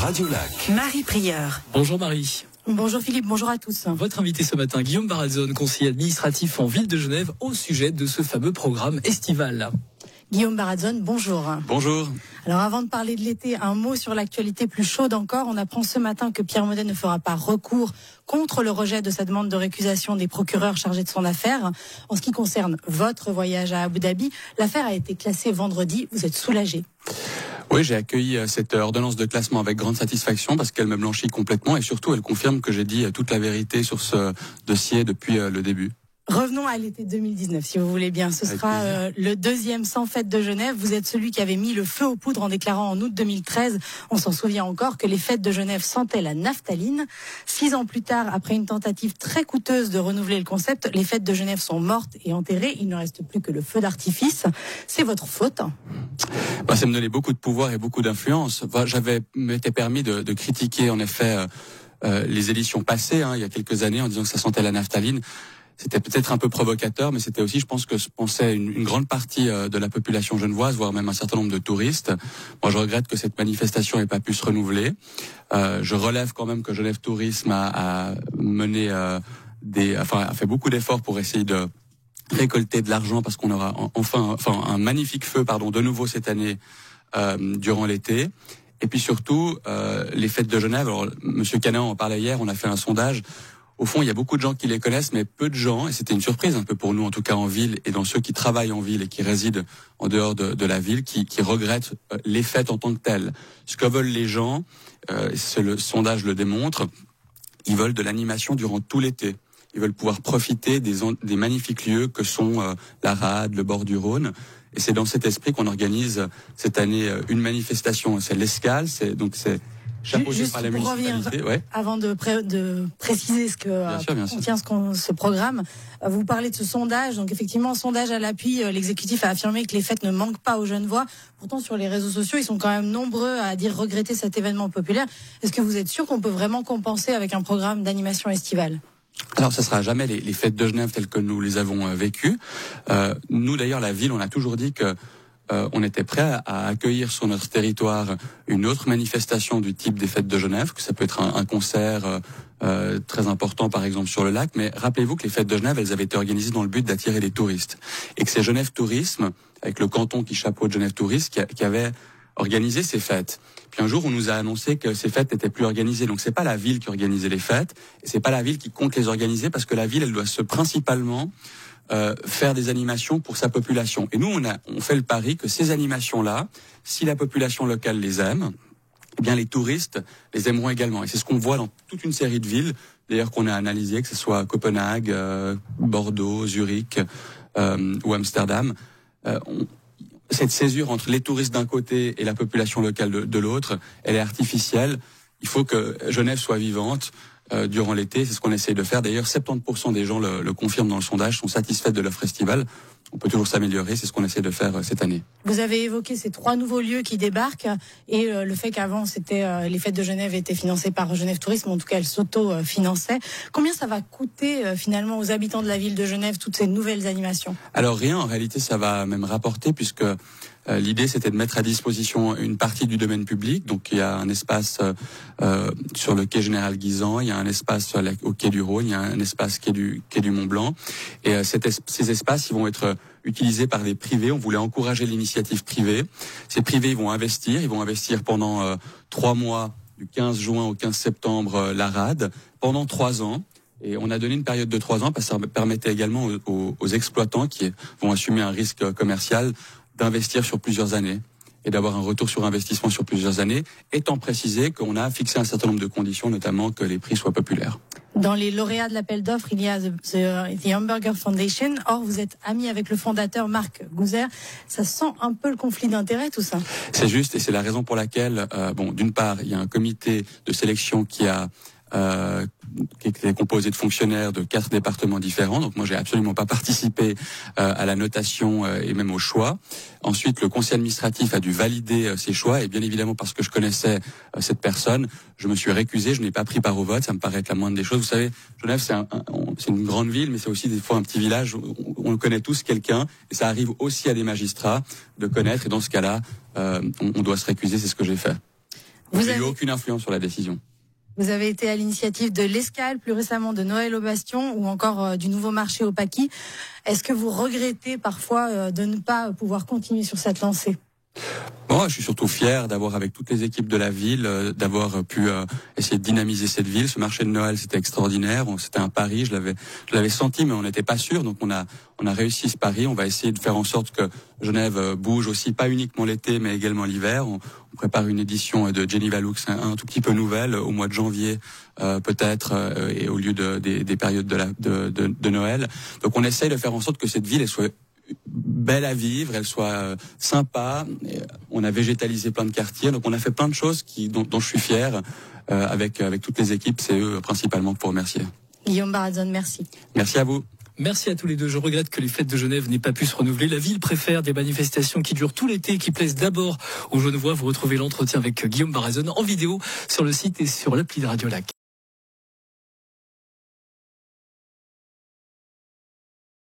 Radio Lac. Marie Prieur. Bonjour Marie. Bonjour Philippe, bonjour à tous. Votre invité ce matin, Guillaume Barazone, conseiller administratif en ville de Genève, au sujet de ce fameux programme estival. Guillaume Baradzone, bonjour. Bonjour. Alors avant de parler de l'été, un mot sur l'actualité plus chaude encore. On apprend ce matin que Pierre Modet ne fera pas recours contre le rejet de sa demande de récusation des procureurs chargés de son affaire. En ce qui concerne votre voyage à Abu Dhabi, l'affaire a été classée vendredi. Vous êtes soulagé oui, j'ai accueilli euh, cette ordonnance de classement avec grande satisfaction parce qu'elle me blanchit complètement et surtout elle confirme que j'ai dit euh, toute la vérité sur ce dossier depuis euh, le début. Revenons à l'été 2019, si vous voulez bien. Ce sera euh, le deuxième sans fête de Genève. Vous êtes celui qui avait mis le feu aux poudres en déclarant en août 2013, on s'en souvient encore, que les fêtes de Genève sentaient la naphtaline. Six ans plus tard, après une tentative très coûteuse de renouveler le concept, les fêtes de Genève sont mortes et enterrées. Il ne reste plus que le feu d'artifice. C'est votre faute. Bah, ça me donnait beaucoup de pouvoir et beaucoup d'influence. J'avais m'était permis de, de, critiquer en effet euh, euh, les éditions passées, hein, il y a quelques années, en disant que ça sentait la naphtaline c'était peut-être un peu provocateur, mais c'était aussi, je pense, que pensait une, une grande partie euh, de la population genevoise, voire même un certain nombre de touristes. Moi, je regrette que cette manifestation n'ait pas pu se renouveler. Euh, je relève quand même que Genève Tourisme a, a mené euh, des, enfin, a fait beaucoup d'efforts pour essayer de récolter de l'argent parce qu'on aura enfin, enfin, un magnifique feu, pardon, de nouveau cette année euh, durant l'été. Et puis surtout, euh, les fêtes de Genève. Alors, Monsieur Canan en parlait hier. On a fait un sondage au fond, il y a beaucoup de gens qui les connaissent, mais peu de gens, et c'était une surprise un peu pour nous, en tout cas en ville, et dans ceux qui travaillent en ville et qui résident en dehors de, la ville, qui, qui, regrettent euh, les fêtes en tant que telles. Ce que veulent les gens, euh, le sondage le démontre, ils veulent de l'animation durant tout l'été. Ils veulent pouvoir profiter des, des magnifiques lieux que sont euh, la Rade, le bord du Rhône. Et c'est dans cet esprit qu'on organise cette année euh, une manifestation. C'est l'escale, c'est donc c'est Juste pour revenir, avant de, de, préciser ce que contient ce, ce, programme, euh, vous parlez de ce sondage. Donc effectivement, sondage à l'appui, euh, l'exécutif a affirmé que les fêtes ne manquent pas aux jeunes voix. Pourtant, sur les réseaux sociaux, ils sont quand même nombreux à dire regretter cet événement populaire. Est-ce que vous êtes sûr qu'on peut vraiment compenser avec un programme d'animation estivale? Alors, ça sera jamais les, les, fêtes de Genève telles que nous les avons vécues. Euh, nous, d'ailleurs, la ville, on a toujours dit que euh, on était prêt à, accueillir sur notre territoire une autre manifestation du type des fêtes de Genève, que ça peut être un, concert euh, euh, très important par exemple sur le lac, mais rappelez-vous que les fêtes de Genève, elles avaient été organisées dans le but d'attirer les touristes, et que c'est Genève Tourisme, avec le canton qui chapeaute Genève Tourisme, qui, qui avait organisé ces fêtes. Puis un jour, on nous a annoncé que ces fêtes n'étaient plus organisées. Donc c'est pas la ville qui organisait les fêtes, et c'est pas la ville qui compte les organiser, parce que la ville, elle doit se principalement euh, faire des animations pour sa population. Et nous, on, a, on fait le pari que ces animations-là, si la population locale les aime, eh bien les touristes les aimeront également. Et c'est ce qu'on voit dans toute une série de villes, d'ailleurs qu'on a analysé, que ce soit Copenhague, euh, Bordeaux, Zurich euh, ou Amsterdam. Euh, on, cette césure entre les touristes d'un côté et la population locale de, l'autre, elle est artificielle. Il faut que Genève soit vivante. Euh, durant l'été. C'est ce qu'on essaye de faire. D'ailleurs, 70% des gens le, le, confirment dans le sondage, sont satisfaits de l'offre estivale. On peut toujours s'améliorer, c'est ce qu'on essaie de faire euh, cette année. Vous avez évoqué ces trois nouveaux lieux qui débarquent et euh, le fait qu'avant, c'était les fêtes de Genève étaient financées par Genève Tourisme, en tout cas, elles s'auto-finançaient. Combien ça va coûter finalement aux habitants de la ville de Genève toutes ces nouvelles animations? Alors rien, en réalité, ça va même rapporter puisque euh, l'idée, c'était de mettre à disposition une partie du domaine public. Donc, il y a un espace euh, euh sur le quai Général Guisan, il y a un espace au quai du Rhône, il y a un espace quai du, quai du Mont Blanc. Et euh, ces espaces, ils vont être utilisés par des privés. On voulait encourager l'initiative privée. Ces privés, ils vont investir. Ils vont investir pendant trois mois, du 15 juin au 15 septembre, la rade, pendant trois ans. Et on a donné une période de trois ans parce que ça permettait également aux, aux exploitants qui vont assumer un risque commercial d'investir sur plusieurs années et d'avoir un retour sur investissement sur plusieurs années, étant précisé qu'on a fixé un certain nombre de conditions, notamment que les prix soient populaires. Dans les lauréats de l'appel d'offres, il y a the, Hamburger Foundation. Or, vous êtes ami avec le fondateur Marc Gouzer. Ça sent un peu le conflit d'intérêts, tout ça. C'est juste, et c'est la raison pour laquelle, euh, bon, d'une part, il y a un comité de sélection qui a euh, qui est composé de fonctionnaires de quatre départements différents. Donc moi, j'ai absolument pas participé euh, à la notation euh, et même au choix. Ensuite, le conseil administratif a dû valider euh, ces choix et bien évidemment parce que je connaissais cette personne, je me suis récusé. Je n'ai pas pris part au vote. Ça me paraît être la moindre des choses. Vous savez, Genève, c'est un, une grande ville, mais c'est aussi des fois un petit village. Où on, connaît tous quelqu'un et ça arrive aussi à des magistrats de connaître. Et dans ce cas-là, on, on doit se récuser. C'est ce que j'ai fait. Vous n'avez eu aucune influence sur la décision. Vous avez été à l'initiative de l'Escale, plus récemment de Noël au Bastion ou encore euh, du nouveau marché au Paquis. Est-ce que vous regrettez parfois euh, de ne pas pouvoir continuer sur cette lancée? Bon, je suis surtout fier d'avoir, avec toutes les équipes de la ville, euh, d'avoir pu euh, essayer de dynamiser cette ville. Ce marché de Noël, c'était extraordinaire. C'était un pari, je l'avais, je l'avais senti, mais on n'était pas sûr. Donc on a, on a réussi ce pari. On va essayer de faire en sorte que Genève euh, bouge aussi, pas uniquement l'été, mais également l'hiver. On, prépare une édition de Geneva Lux, un, tout petit peu nouvelle, au mois de janvier peut-être, et au lieu de, des, des périodes de, la, de, de, Noël. Donc on essaye de faire en sorte que cette ville soit belle à vivre, elle soit euh, sympa. Euh, on a végétalisé plein de quartiers, donc on a fait plein de choses qui, dont, je suis fier euh, avec, avec toutes les équipes. C'est eux principalement pour remercier. Guillaume Barazon, merci. Merci à vous. Merci à tous les deux. Je regrette que les fêtes de Genève n'aient pas pu se renouveler. La ville préfère des manifestations qui durent tout l'été, qui plaisent d'abord aux Genevois. Vous retrouvez l'entretien avec Guillaume Barazon en vidéo sur le site et sur l'appli de Radio Lac.